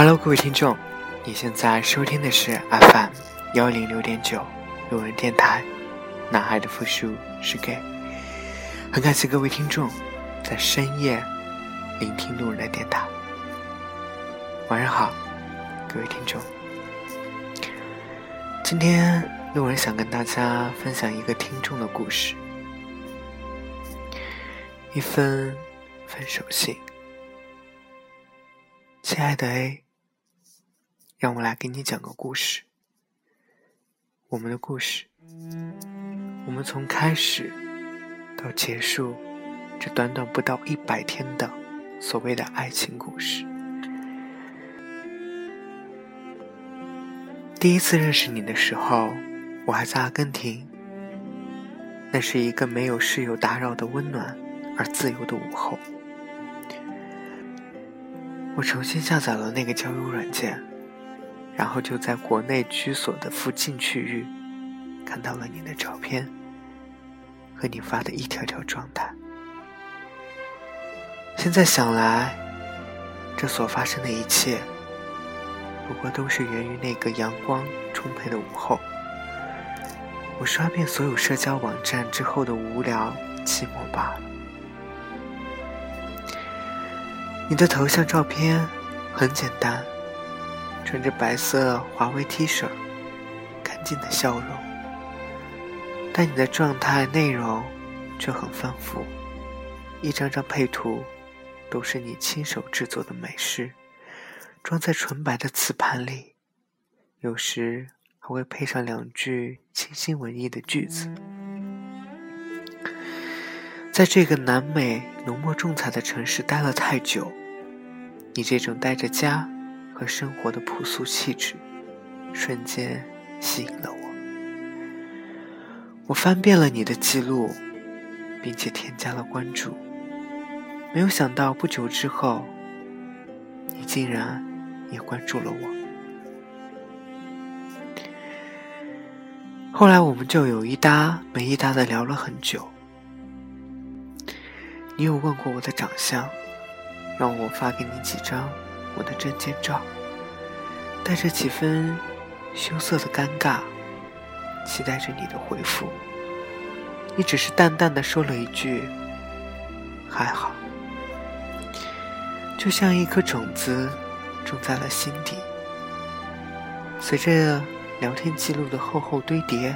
Hello，各位听众，你现在收听的是 FM 幺零六点九路人电台。男孩的复数是 gay。很感谢各位听众在深夜聆听路人的电台。晚上好，各位听众。今天路人想跟大家分享一个听众的故事，一封分手信。亲爱的 A，让我来给你讲个故事。我们的故事，我们从开始到结束，这短短不到一百天的所谓的爱情故事。第一次认识你的时候，我还在阿根廷。那是一个没有室友打扰的温暖而自由的午后。我重新下载了那个交友软件，然后就在国内居所的附近区域，看到了你的照片和你发的一条条状态。现在想来，这所发生的一切，不过都是源于那个阳光充沛的午后。我刷遍所有社交网站之后的无聊寂寞罢了。你的头像照片很简单，穿着白色华为 T 恤，干净的笑容。但你的状态内容却很丰富，一张张配图都是你亲手制作的美食，装在纯白的瓷盘里，有时还会配上两句清新文艺的句子。在这个南美浓墨重彩的城市待了太久，你这种带着家和生活的朴素气质，瞬间吸引了我。我翻遍了你的记录，并且添加了关注，没有想到不久之后，你竟然也关注了我。后来我们就有一搭没一搭的聊了很久。你有问过我的长相，让我发给你几张我的证件照，带着几分羞涩的尴尬，期待着你的回复。你只是淡淡的说了一句：“还好。”就像一颗种子种在了心底，随着聊天记录的厚厚堆叠，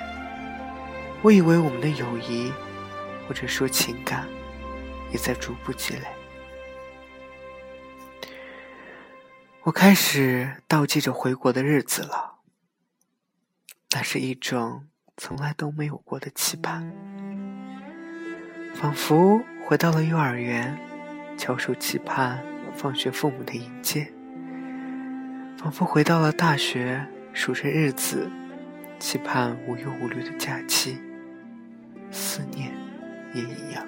我以为我们的友谊，或者说情感。也在逐步积累。我开始倒计着回国的日子了，那是一种从来都没有过的期盼，仿佛回到了幼儿园，翘首期盼放学父母的迎接；仿佛回到了大学，数着日子，期盼无忧无虑的假期。思念也一样。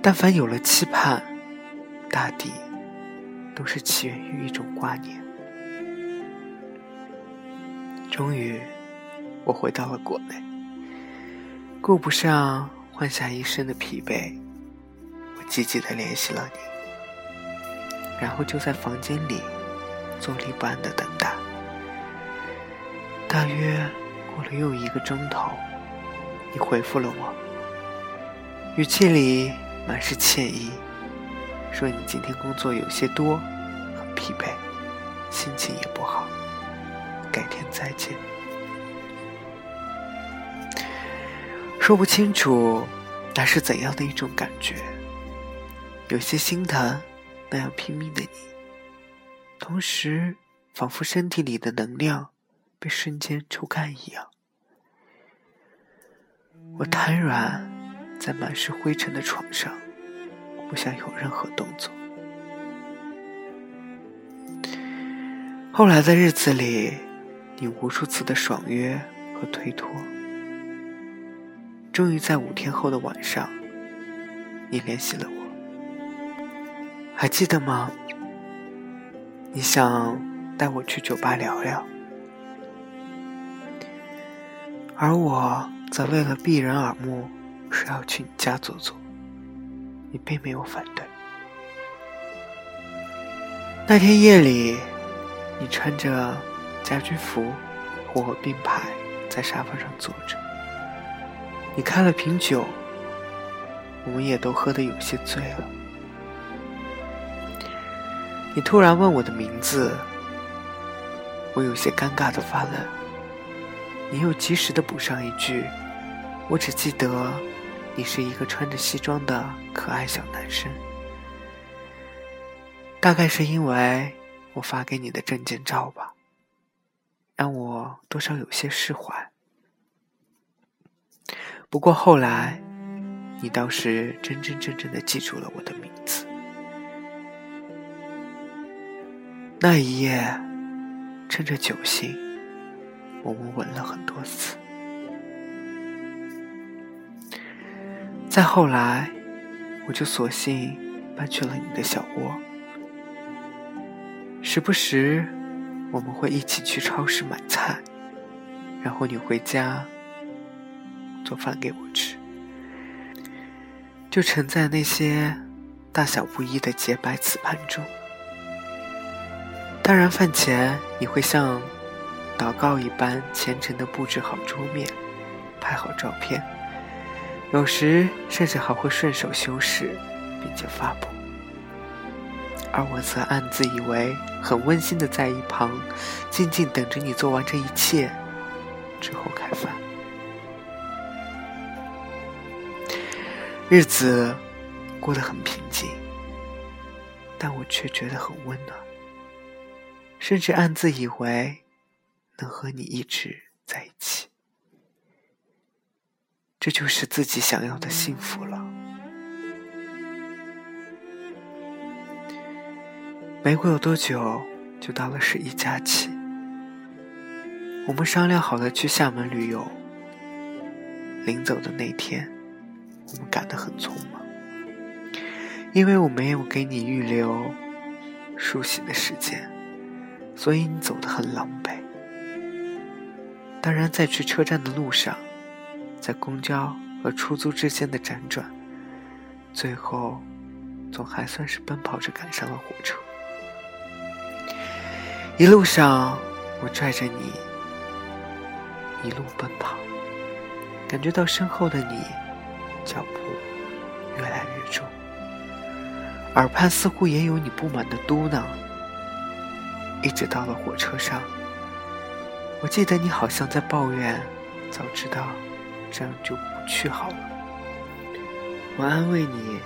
但凡有了期盼，大抵都是起源于一种挂念。终于，我回到了国内，顾不上换下一身的疲惫，我积极的联系了你，然后就在房间里坐立不安的等待。大约过了又一个钟头，你回复了我，语气里。满是歉意，说你今天工作有些多，很疲惫，心情也不好，改天再见。说不清楚那是怎样的一种感觉，有些心疼那样拼命的你，同时仿佛身体里的能量被瞬间抽干一样，我瘫软。在满是灰尘的床上，不想有任何动作。后来的日子里，你无数次的爽约和推脱，终于在五天后的晚上，你联系了我。还记得吗？你想带我去酒吧聊聊，而我则为了避人耳目。说要去你家坐坐，你并没有反对。那天夜里，你穿着家居服和我并排在沙发上坐着。你开了瓶酒，我们也都喝得有些醉了。你突然问我的名字，我有些尴尬的发愣。你又及时的补上一句：“我只记得你是一个穿着西装的可爱小男生。”大概是因为我发给你的证件照吧，让我多少有些释怀。不过后来，你倒是真真正正的记住了我的名字。那一夜，趁着酒兴，我们吻了很多次。再后来，我就索性搬去了你的小窝。时不时，我们会一起去超市买菜，然后你回家做饭给我吃，就盛在那些大小不一的洁白瓷盘中。当然，饭前你会像祷告一般虔诚的布置好桌面，拍好照片，有时甚至还会顺手修饰，并且发布。而我则暗自以为很温馨的在一旁，静静等着你做完这一切之后开饭。日子过得很平静，但我却觉得很温暖，甚至暗自以为能和你一直在一起，这就是自己想要的幸福了。没过有多久，就到了十一假期。我们商量好了去厦门旅游。临走的那天，我们赶得很匆忙，因为我没有给你预留梳洗的时间，所以你走得很狼狈。当然，在去车站的路上，在公交和出租之间的辗转，最后总还算是奔跑着赶上了火车。一路上，我拽着你，一路奔跑，感觉到身后的你脚步越来越重，耳畔似乎也有你不满的嘟囔。一直到了火车上，我记得你好像在抱怨：“早知道这样就不去好了。”我安慰你：“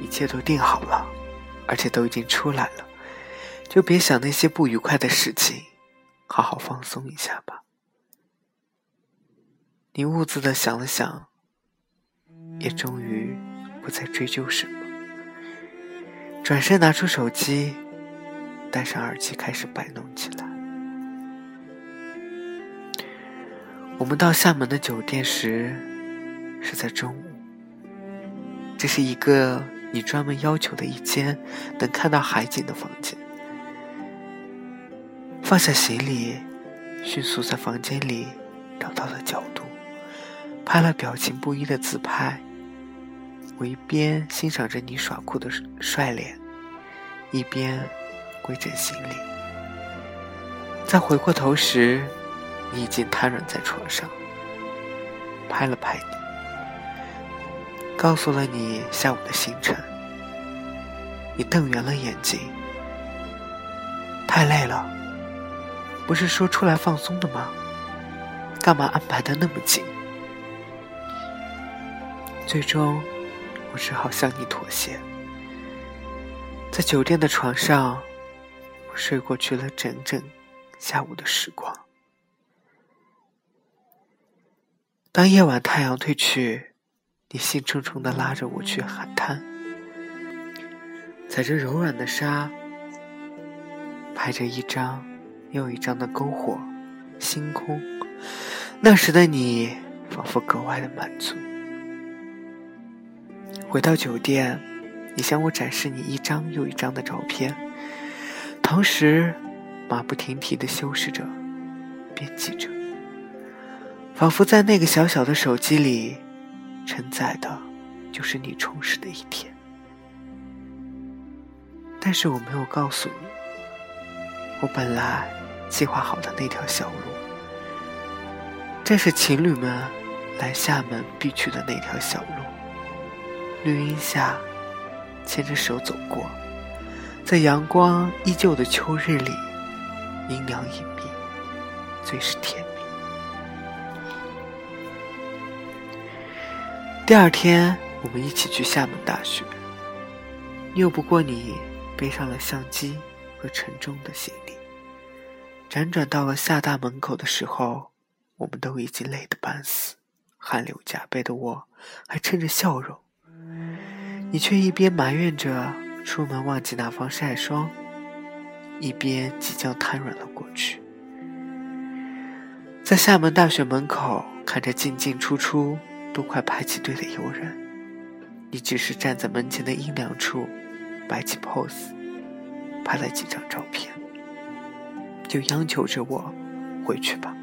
一切都定好了，而且都已经出来了。”就别想那些不愉快的事情，好好放松一下吧。你兀自的想了想，也终于不再追究什么，转身拿出手机，戴上耳机，开始摆弄起来。我们到厦门的酒店时是在中午，这是一个你专门要求的一间能看到海景的房间。放下行李，迅速在房间里找到了角度，拍了表情不一的自拍。我一边欣赏着你耍酷的帅脸，一边归整行李。再回过头时，你已经瘫软在床上。拍了拍你，告诉了你下午的行程。你瞪圆了眼睛，太累了。不是说出来放松的吗？干嘛安排的那么紧？最终，我只好向你妥协。在酒店的床上，我睡过去了整整下午的时光。当夜晚太阳褪去，你兴冲冲的拉着我去海滩，踩着柔软的沙，拍着一张。又一张的篝火，星空。那时的你，仿佛格外的满足。回到酒店，你向我展示你一张又一张的照片，同时马不停蹄的修饰着、编辑着，仿佛在那个小小的手机里，承载的，就是你充实的一天。但是我没有告诉你，我本来计划好的那条小路，正是情侣们来厦门必去的那条小路。绿荫下，牵着手走过，在阳光依旧的秋日里，阴凉隐秘，最是甜蜜。第二天，我们一起去厦门大学。拗不过你，背上了相机和沉重的行李。辗转到了厦大门口的时候，我们都已经累得半死，汗流浃背的我，还撑着笑容。你却一边埋怨着出门忘记拿防晒霜，一边即将瘫软了过去。在厦门大学门口看着进进出出都快排起队的游人，你只是站在门前的阴凉处，摆起 pose，拍了几张照片，就央求着我回去吧。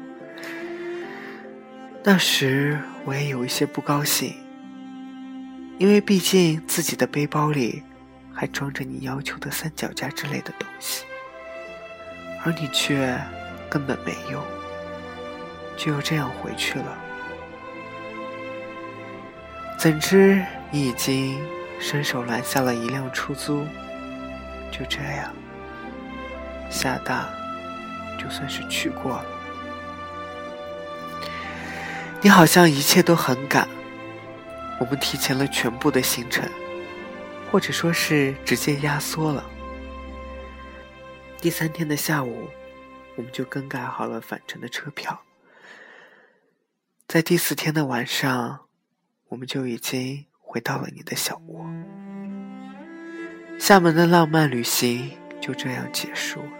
那时我也有一些不高兴。因为毕竟自己的背包里还装着你要求的三脚架之类的东西，而你却根本没用，就要这样回去了。怎知你已经伸手拦下了一辆出租，就这样，厦大就算是去过了。你好像一切都很赶。我们提前了全部的行程，或者说是直接压缩了。第三天的下午，我们就更改好了返程的车票。在第四天的晚上，我们就已经回到了你的小窝。厦门的浪漫旅行就这样结束了。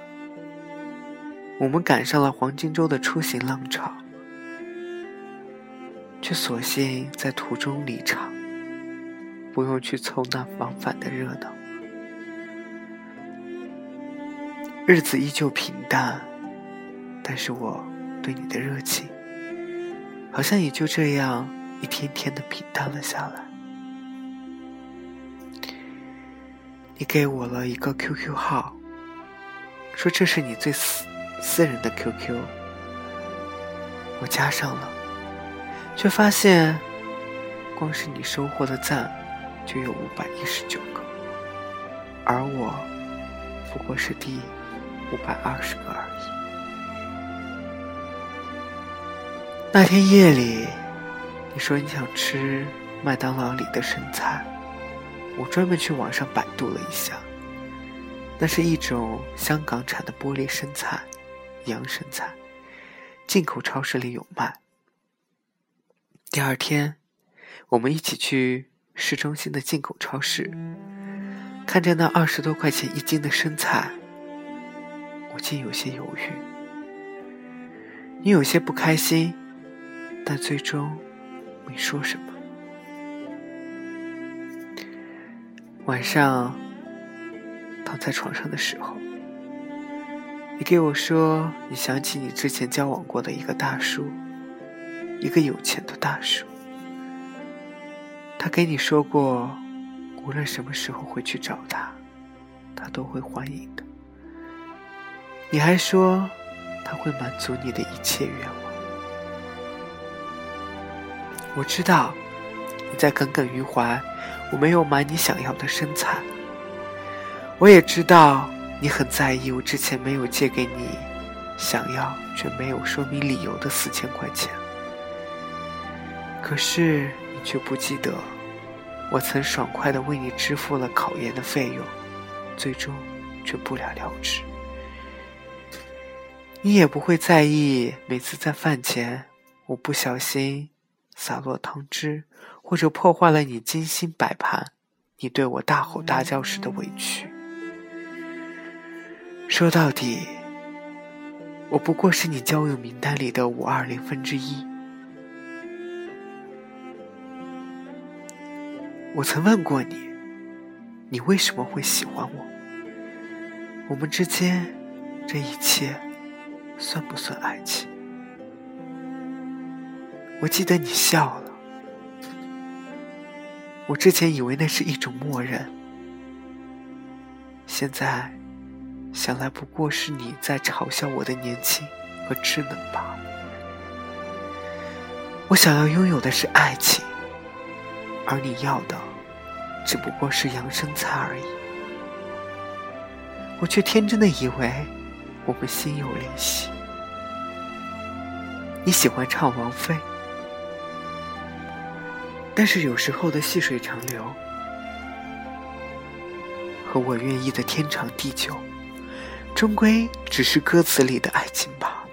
我们赶上了黄金周的出行浪潮。却索性在途中离场，不用去凑那往返的热闹。日子依旧平淡，但是我对你的热情，好像也就这样一天天的平淡了下来。你给我了一个 QQ 号，说这是你最私私人的 QQ，我加上了。却发现，光是你收获的赞就有五百一十九个，而我不过是第五百二十个而已。那天夜里，你说你想吃麦当劳里的生菜，我专门去网上百度了一下，那是一种香港产的玻璃生菜，洋生菜，进口超市里有卖。第二天，我们一起去市中心的进口超市，看着那二十多块钱一斤的生菜，我竟有些犹豫。你有些不开心，但最终没说什么。晚上躺在床上的时候，你给我说，你想起你之前交往过的一个大叔。一个有钱的大叔，他给你说过，无论什么时候回去找他，他都会欢迎的。你还说他会满足你的一切愿望。我知道你在耿耿于怀，我没有买你想要的身材。我也知道你很在意我之前没有借给你想要却没有说明理由的四千块钱。可是你却不记得，我曾爽快的为你支付了考研的费用，最终却不了了之。你也不会在意每次在饭前我不小心洒落汤汁，或者破坏了你精心摆盘，你对我大吼大叫时的委屈。说到底，我不过是你交友名单里的五二零分之一。我曾问过你，你为什么会喜欢我？我们之间这一切算不算爱情？我记得你笑了，我之前以为那是一种默认，现在想来，不过是你在嘲笑我的年轻和稚嫩罢了。我想要拥有的是爱情，而你要的只不过是养生菜而已。我却天真的以为我们心有灵犀。你喜欢唱王菲，但是有时候的细水长流。和我愿意的天长地久，终归只是歌词里的爱情吧。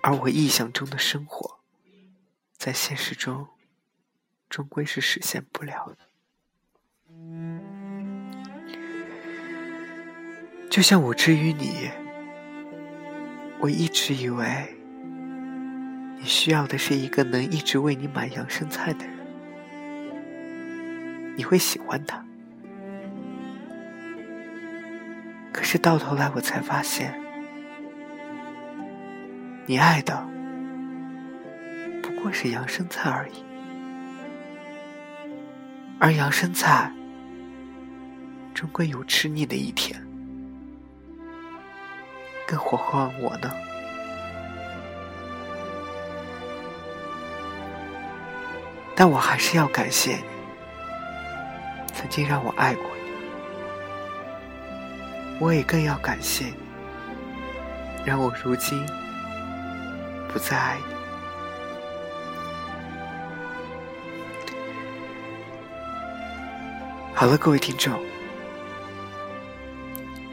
而我臆想中的生活，在现实中，终归是实现不了的。就像我之于你，我一直以为，需要的是一个能一直为你买养生菜的人，你会喜欢他。可是到头来，我才发现，你爱的不过是养生菜而已，而养生菜终归有吃腻的一天，更何况我呢？但我还是要感谢你，曾经让我爱过你。我也更要感谢你，让我如今不再爱你。好了，各位听众，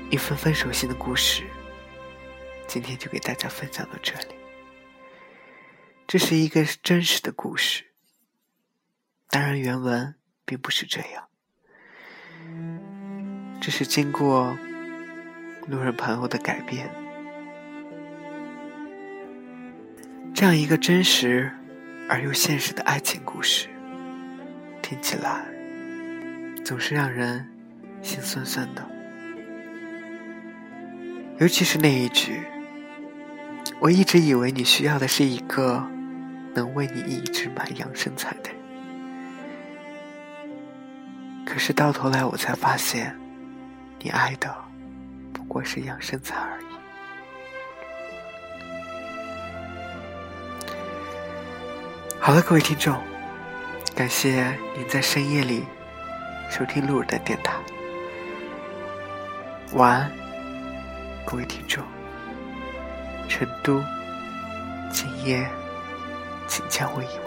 一份分手信的故事，今天就给大家分享到这里。这是一个真实的故事，当然原文并不是这样，这是经过。路人朋友的改变，这样一个真实而又现实的爱情故事，听起来总是让人心酸酸的。尤其是那一句：“我一直以为你需要的是一个能为你一直买养生菜的人，可是到头来我才发现，你爱的……”不过是养生菜而已。好了，各位听众，感谢您在深夜里收听路人的电台。晚安，各位听众。成都，今夜，请将我遗忘。